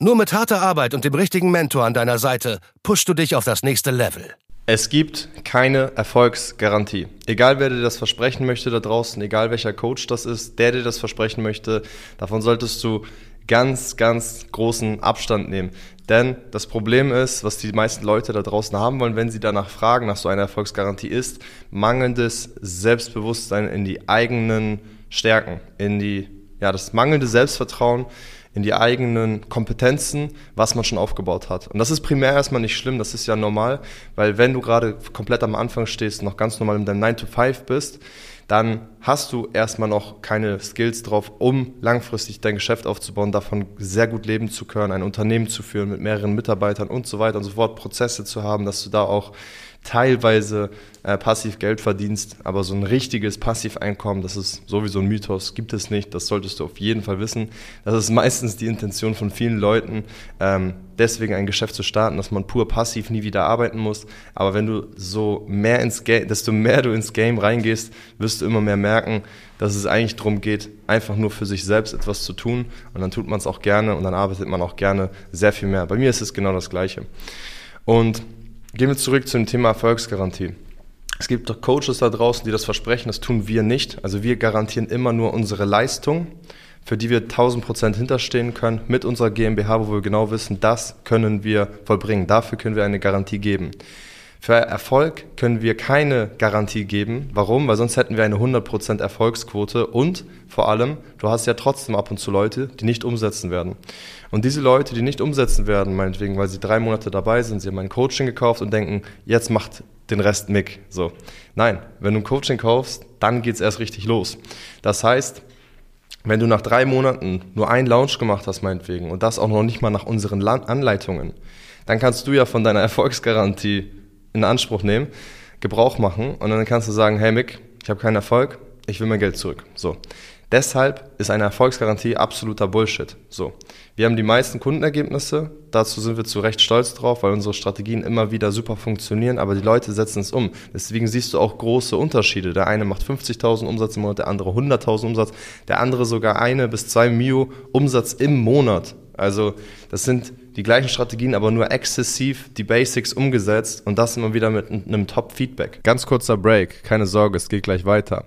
Nur mit harter Arbeit und dem richtigen Mentor an deiner Seite pushst du dich auf das nächste Level. Es gibt keine Erfolgsgarantie. Egal wer dir das versprechen möchte da draußen, egal welcher Coach das ist, der dir das versprechen möchte, davon solltest du ganz, ganz großen Abstand nehmen. Denn das Problem ist, was die meisten Leute da draußen haben wollen, wenn sie danach fragen, nach so einer Erfolgsgarantie ist, mangelndes Selbstbewusstsein in die eigenen Stärken, in die, ja, das mangelnde Selbstvertrauen in die eigenen Kompetenzen, was man schon aufgebaut hat. Und das ist primär erstmal nicht schlimm, das ist ja normal, weil wenn du gerade komplett am Anfang stehst, noch ganz normal in deinem 9 to 5 bist, dann hast du erstmal noch keine Skills drauf, um langfristig dein Geschäft aufzubauen, davon sehr gut leben zu können, ein Unternehmen zu führen mit mehreren Mitarbeitern und so weiter und so fort, Prozesse zu haben, dass du da auch teilweise äh, passiv Geld verdienst, aber so ein richtiges Passiveinkommen, das ist sowieso ein Mythos, gibt es nicht, das solltest du auf jeden Fall wissen. Das ist meistens die Intention von vielen Leuten, ähm, deswegen ein Geschäft zu starten, dass man pur passiv nie wieder arbeiten muss. Aber wenn du so mehr ins Game, desto mehr du ins Game reingehst, wirst du immer mehr merken, dass es eigentlich darum geht, einfach nur für sich selbst etwas zu tun und dann tut man es auch gerne und dann arbeitet man auch gerne sehr viel mehr. Bei mir ist es genau das Gleiche. Und Gehen wir zurück zum Thema Erfolgsgarantie. Es gibt doch Coaches da draußen, die das versprechen, das tun wir nicht. Also wir garantieren immer nur unsere Leistung, für die wir 1000 Prozent hinterstehen können, mit unserer GmbH, wo wir genau wissen, das können wir vollbringen. Dafür können wir eine Garantie geben. Für Erfolg können wir keine Garantie geben. Warum? Weil sonst hätten wir eine 100% Erfolgsquote und vor allem, du hast ja trotzdem ab und zu Leute, die nicht umsetzen werden. Und diese Leute, die nicht umsetzen werden, meinetwegen, weil sie drei Monate dabei sind, sie haben ein Coaching gekauft und denken, jetzt macht den Rest Mick. So. Nein, wenn du ein Coaching kaufst, dann geht's erst richtig los. Das heißt, wenn du nach drei Monaten nur einen Launch gemacht hast, meinetwegen, und das auch noch nicht mal nach unseren Anleitungen, dann kannst du ja von deiner Erfolgsgarantie in Anspruch nehmen, Gebrauch machen und dann kannst du sagen, hey Mick, ich habe keinen Erfolg, ich will mein Geld zurück. So. Deshalb ist eine Erfolgsgarantie absoluter Bullshit. So. Wir haben die meisten Kundenergebnisse. Dazu sind wir zu Recht stolz drauf, weil unsere Strategien immer wieder super funktionieren, aber die Leute setzen es um. Deswegen siehst du auch große Unterschiede. Der eine macht 50.000 Umsatz im Monat, der andere 100.000 Umsatz, der andere sogar eine bis zwei Mio Umsatz im Monat. Also, das sind die gleichen Strategien, aber nur exzessiv die Basics umgesetzt und das immer wieder mit einem Top-Feedback. Ganz kurzer Break, keine Sorge, es geht gleich weiter.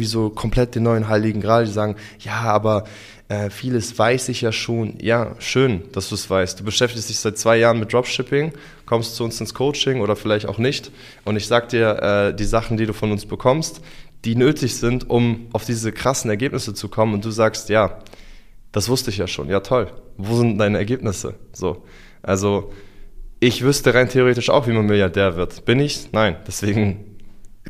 irgendwie so komplett den neuen Heiligen Gral, die sagen, ja, aber äh, vieles weiß ich ja schon. Ja, schön, dass du es weißt. Du beschäftigst dich seit zwei Jahren mit Dropshipping, kommst zu uns ins Coaching oder vielleicht auch nicht. Und ich sag dir, äh, die Sachen, die du von uns bekommst, die nötig sind, um auf diese krassen Ergebnisse zu kommen. Und du sagst, ja, das wusste ich ja schon. Ja, toll. Wo sind deine Ergebnisse? So. Also, ich wüsste rein theoretisch auch, wie man Milliardär wird. Bin ich? Nein. Deswegen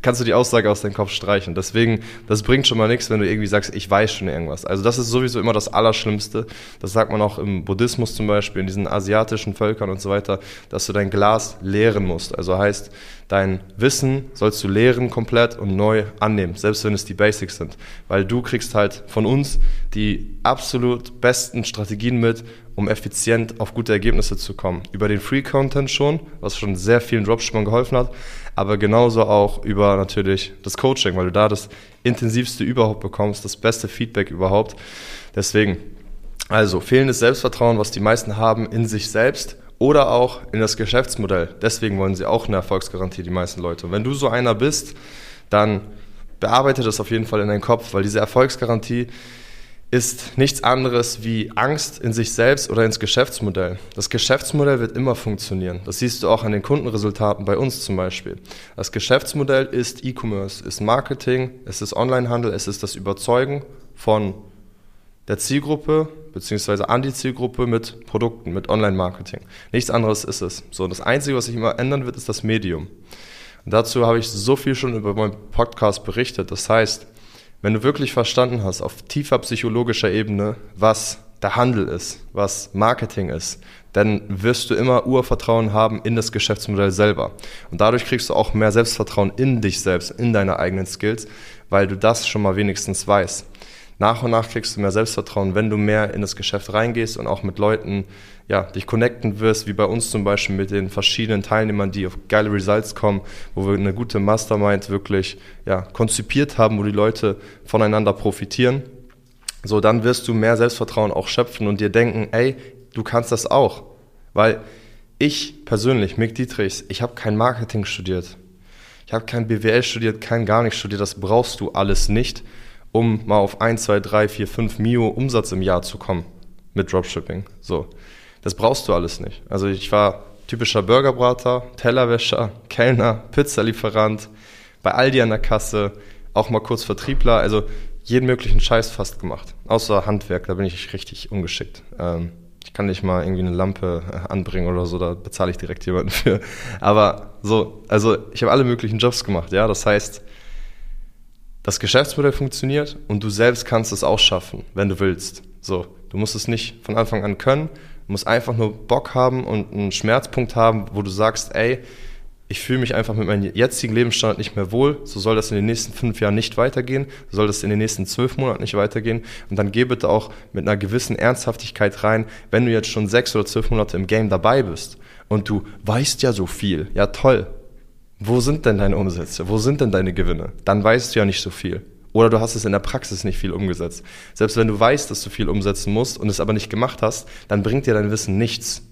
kannst du die Aussage aus deinem Kopf streichen. Deswegen, das bringt schon mal nichts, wenn du irgendwie sagst, ich weiß schon irgendwas. Also das ist sowieso immer das Allerschlimmste. Das sagt man auch im Buddhismus zum Beispiel, in diesen asiatischen Völkern und so weiter, dass du dein Glas leeren musst. Also heißt, dein Wissen sollst du leeren komplett und neu annehmen, selbst wenn es die Basics sind. Weil du kriegst halt von uns die absolut besten Strategien mit, um effizient auf gute Ergebnisse zu kommen. Über den Free Content schon, was schon sehr vielen Dropshippern geholfen hat, aber genauso auch über natürlich das Coaching, weil du da das intensivste überhaupt bekommst, das beste Feedback überhaupt. Deswegen, also fehlendes Selbstvertrauen, was die meisten haben in sich selbst oder auch in das Geschäftsmodell. Deswegen wollen sie auch eine Erfolgsgarantie, die meisten Leute. Und wenn du so einer bist, dann bearbeite das auf jeden Fall in deinen Kopf, weil diese Erfolgsgarantie, ist nichts anderes wie Angst in sich selbst oder ins Geschäftsmodell. Das Geschäftsmodell wird immer funktionieren. Das siehst du auch an den Kundenresultaten bei uns zum Beispiel. Das Geschäftsmodell ist E-Commerce, ist Marketing, es ist Onlinehandel, es ist das Überzeugen von der Zielgruppe beziehungsweise an die Zielgruppe mit Produkten, mit Online-Marketing. Nichts anderes ist es. So, das Einzige, was sich immer ändern wird, ist das Medium. Und dazu habe ich so viel schon über meinen Podcast berichtet. Das heißt, wenn du wirklich verstanden hast, auf tiefer psychologischer Ebene, was der Handel ist, was Marketing ist, dann wirst du immer Urvertrauen haben in das Geschäftsmodell selber. Und dadurch kriegst du auch mehr Selbstvertrauen in dich selbst, in deine eigenen Skills, weil du das schon mal wenigstens weißt nach und nach kriegst du mehr Selbstvertrauen, wenn du mehr in das Geschäft reingehst und auch mit Leuten ja, dich connecten wirst, wie bei uns zum Beispiel mit den verschiedenen Teilnehmern, die auf geile Results kommen, wo wir eine gute Mastermind wirklich ja, konzipiert haben, wo die Leute voneinander profitieren. So, dann wirst du mehr Selbstvertrauen auch schöpfen und dir denken, ey, du kannst das auch. Weil ich persönlich, Mick Dietrichs, ich habe kein Marketing studiert. Ich habe kein BWL studiert, kein gar nichts studiert. Das brauchst du alles nicht um mal auf 1, 2, 3, 4, 5 Mio Umsatz im Jahr zu kommen mit Dropshipping. So. Das brauchst du alles nicht. Also ich war typischer Burgerbrater, Tellerwäscher, Kellner, Pizzalieferant, bei Aldi an der Kasse, auch mal kurz Vertriebler, also jeden möglichen Scheiß fast gemacht. Außer Handwerk, da bin ich richtig ungeschickt. Ähm, ich kann nicht mal irgendwie eine Lampe äh, anbringen oder so, da bezahle ich direkt jemanden für. Aber so, also ich habe alle möglichen Jobs gemacht, ja. Das heißt, das Geschäftsmodell funktioniert und du selbst kannst es auch schaffen, wenn du willst. So, du musst es nicht von Anfang an können, du musst einfach nur Bock haben und einen Schmerzpunkt haben, wo du sagst, ey, ich fühle mich einfach mit meinem jetzigen Lebensstandard nicht mehr wohl, so soll das in den nächsten fünf Jahren nicht weitergehen, so soll das in den nächsten zwölf Monaten nicht weitergehen. Und dann geh bitte auch mit einer gewissen Ernsthaftigkeit rein, wenn du jetzt schon sechs oder zwölf Monate im Game dabei bist. Und du weißt ja so viel, ja toll, wo sind denn deine Umsätze? Wo sind denn deine Gewinne? Dann weißt du ja nicht so viel. Oder du hast es in der Praxis nicht viel umgesetzt. Selbst wenn du weißt, dass du viel umsetzen musst und es aber nicht gemacht hast, dann bringt dir dein Wissen nichts.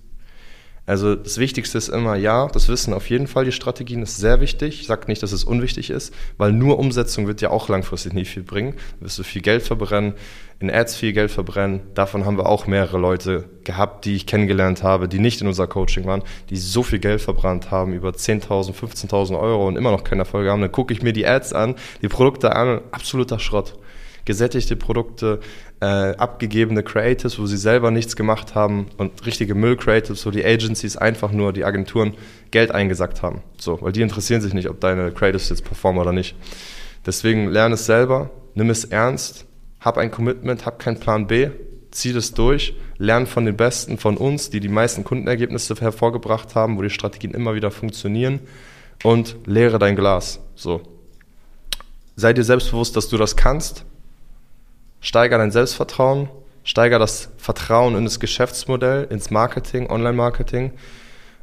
Also das Wichtigste ist immer, ja, das Wissen auf jeden Fall, die Strategien ist sehr wichtig. Ich sage nicht, dass es unwichtig ist, weil nur Umsetzung wird ja auch langfristig nicht viel bringen. Da wirst du viel Geld verbrennen, in Ads viel Geld verbrennen. Davon haben wir auch mehrere Leute gehabt, die ich kennengelernt habe, die nicht in unser Coaching waren, die so viel Geld verbrannt haben, über 10.000, 15.000 Euro und immer noch keine Erfolge haben. Dann gucke ich mir die Ads an, die Produkte an, absoluter Schrott gesättigte Produkte, äh, abgegebene Creatives, wo sie selber nichts gemacht haben und richtige Müll-Creatives, wo die Agencies einfach nur, die Agenturen Geld eingesackt haben. So, weil die interessieren sich nicht, ob deine Creatives jetzt performen oder nicht. Deswegen lerne es selber, nimm es ernst, hab ein Commitment, hab keinen Plan B, zieh das durch, lern von den Besten von uns, die die meisten Kundenergebnisse hervorgebracht haben, wo die Strategien immer wieder funktionieren und leere dein Glas. So. Sei dir selbstbewusst, dass du das kannst Steiger dein Selbstvertrauen, steiger das Vertrauen in das Geschäftsmodell, ins Marketing, Online-Marketing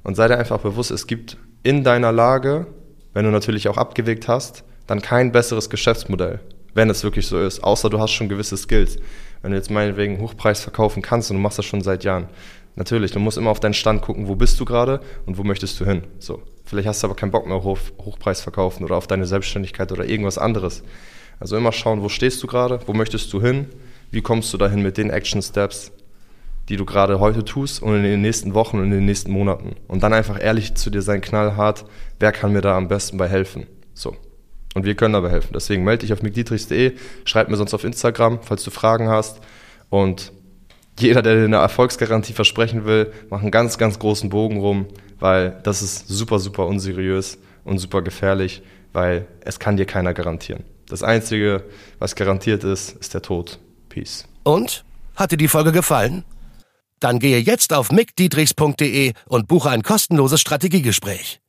und sei dir einfach bewusst, es gibt in deiner Lage, wenn du natürlich auch abgewegt hast, dann kein besseres Geschäftsmodell, wenn es wirklich so ist, außer du hast schon gewisse Skills. Wenn du jetzt meinetwegen Hochpreis verkaufen kannst und du machst das schon seit Jahren, natürlich, du musst immer auf deinen Stand gucken, wo bist du gerade und wo möchtest du hin. So, vielleicht hast du aber keinen Bock mehr auf Hochpreis verkaufen oder auf deine Selbstständigkeit oder irgendwas anderes. Also immer schauen, wo stehst du gerade, wo möchtest du hin, wie kommst du dahin mit den Action Steps, die du gerade heute tust und in den nächsten Wochen und in den nächsten Monaten. Und dann einfach ehrlich zu dir sein, knallhart, wer kann mir da am besten bei helfen. So. Und wir können dabei helfen. Deswegen melde dich auf mickdietrichs.de, schreib mir sonst auf Instagram, falls du Fragen hast. Und jeder, der dir eine Erfolgsgarantie versprechen will, macht einen ganz, ganz großen Bogen rum, weil das ist super, super unseriös und super gefährlich, weil es kann dir keiner garantieren. Das Einzige, was garantiert ist, ist der Tod. Peace. Und? Hat dir die Folge gefallen? Dann gehe jetzt auf mickdietrichs.de und buche ein kostenloses Strategiegespräch.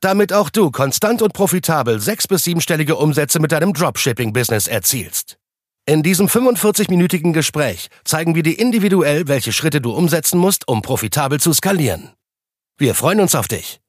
Damit auch du konstant und profitabel sechs- bis siebenstellige Umsätze mit deinem Dropshipping-Business erzielst. In diesem 45-minütigen Gespräch zeigen wir dir individuell, welche Schritte du umsetzen musst, um profitabel zu skalieren. Wir freuen uns auf dich.